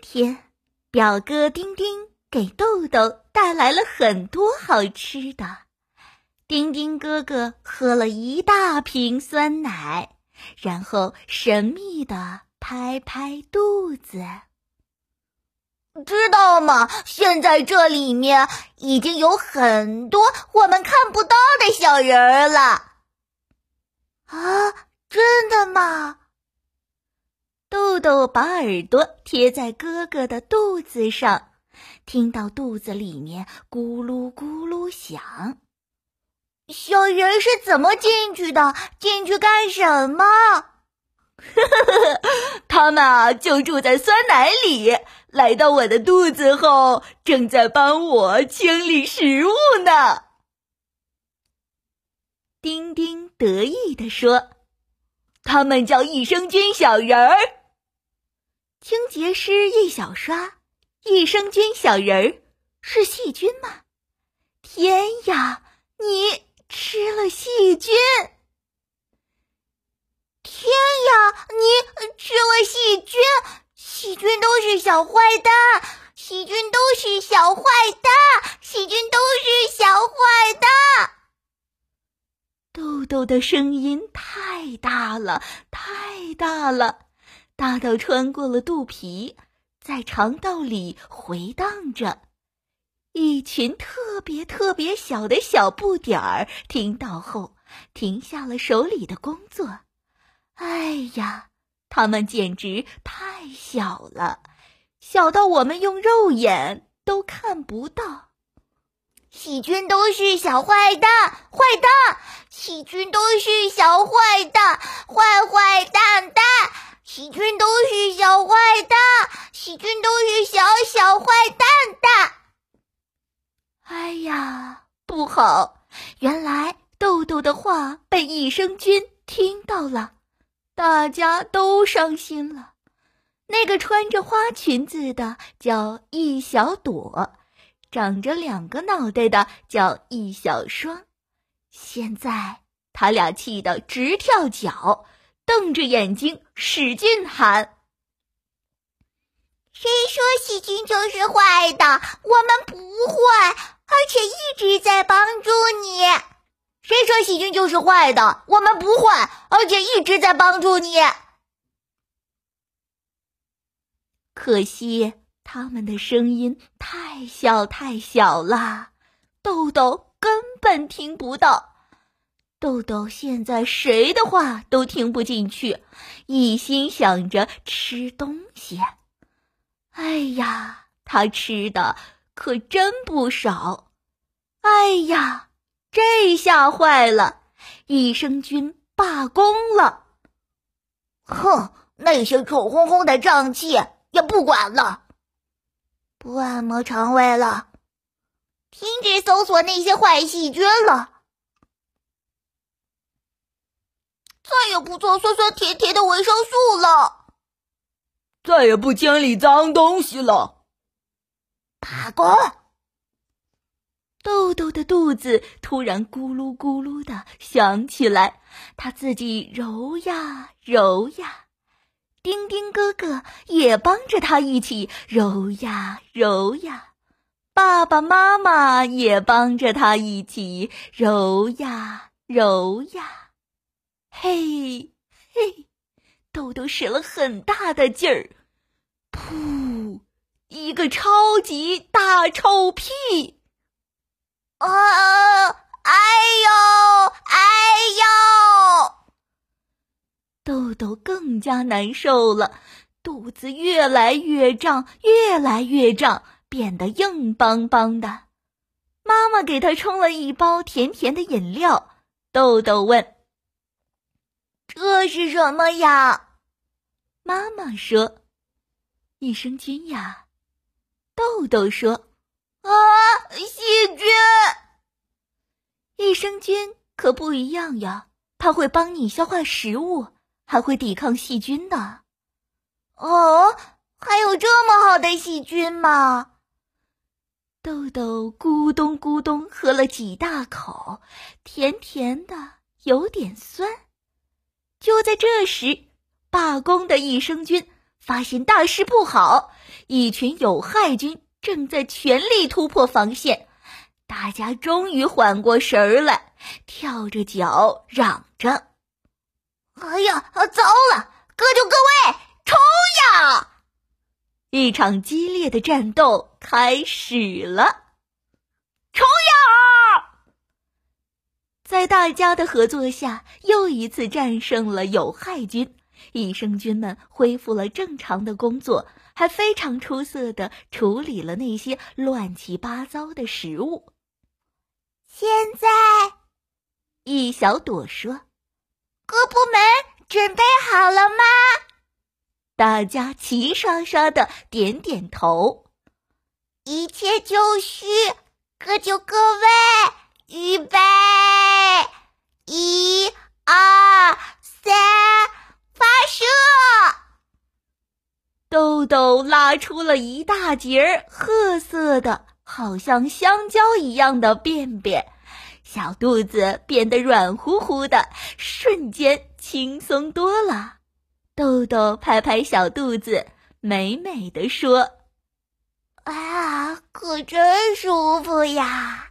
天，表哥丁丁给豆豆带来了很多好吃的。丁丁哥哥喝了一大瓶酸奶，然后神秘的拍拍肚子。知道吗？现在这里面已经有很多我们看不到的小人儿了。啊，真的吗？豆豆把耳朵贴在哥哥的肚子上，听到肚子里面咕噜咕噜响。小人是怎么进去的？进去干什么？他们啊，就住在酸奶里。来到我的肚子后，正在帮我清理食物呢。丁丁得意地说：“他们叫益生菌小人儿。”清洁师一小刷，益生菌小人儿是细菌吗？天呀，你吃了细菌！天呀，你吃了细菌！细菌都是小坏蛋，细菌都是小坏蛋，细菌都是小坏蛋。豆豆的声音太大了，太大了。大到穿过了肚皮，在肠道里回荡着。一群特别特别小的小不点儿听到后，停下了手里的工作。哎呀，它们简直太小了，小到我们用肉眼都看不到。细菌都是小坏蛋，坏蛋！细菌都是小坏蛋，坏坏蛋蛋！细菌都是小坏蛋，细菌都是小小坏蛋蛋。哎呀，不好！原来豆豆的话被益生菌听到了，大家都伤心了。那个穿着花裙子的叫一小朵，长着两个脑袋的叫一小双。现在他俩气得直跳脚。瞪着眼睛，使劲喊：“谁说细菌就是坏的？我们不坏，而且一直在帮助你。谁说细菌就是坏的？我们不坏，而且一直在帮助你。”可惜他们的声音太小太小了，豆豆根本听不到。豆豆现在谁的话都听不进去，一心想着吃东西。哎呀，他吃的可真不少！哎呀，这下坏了，益生菌罢工了！哼，那些臭烘烘的胀气也不管了，不按摩肠胃了，停止搜索那些坏细菌了。再也不做酸酸甜甜的维生素了，再也不清理脏东西了。罢工！豆豆的肚子突然咕噜咕噜的响起来，他自己揉呀揉呀，丁丁哥哥也帮着他一起揉呀揉呀，爸爸妈妈也帮着他一起揉呀揉呀。嘿，嘿，豆豆使了很大的劲儿，噗，一个超级大臭屁！啊，哎呦，哎呦！豆豆更加难受了，肚子越来越胀，越来越胀，变得硬邦邦的。妈妈给他冲了一包甜甜的饮料。豆豆问。这是什么呀？妈妈说：“益生菌呀。”豆豆说：“啊，细菌！益生菌可不一样呀，它会帮你消化食物，还会抵抗细菌的。”哦，还有这么好的细菌吗？豆豆咕咚咕咚喝了几大口，甜甜的，有点酸。就在这时，罢工的益生菌发现大事不好，一群有害菌正在全力突破防线。大家终于缓过神儿来，跳着脚嚷着：“哎呀，糟了！各就各位，冲呀！”一场激烈的战斗开始了，冲呀！在大家的合作下，又一次战胜了有害菌，益生菌们恢复了正常的工作，还非常出色的处理了那些乱七八糟的食物。现在，一小朵说：“各部门准备好了吗？”大家齐刷刷的点点头。一切就绪，各就各位，预备，一、二、三，发射！豆豆拉出了一大截褐色的。好像香蕉一样的便便，小肚子变得软乎乎的，瞬间轻松多了。豆豆拍拍小肚子，美美的说：“啊，可真舒服呀！”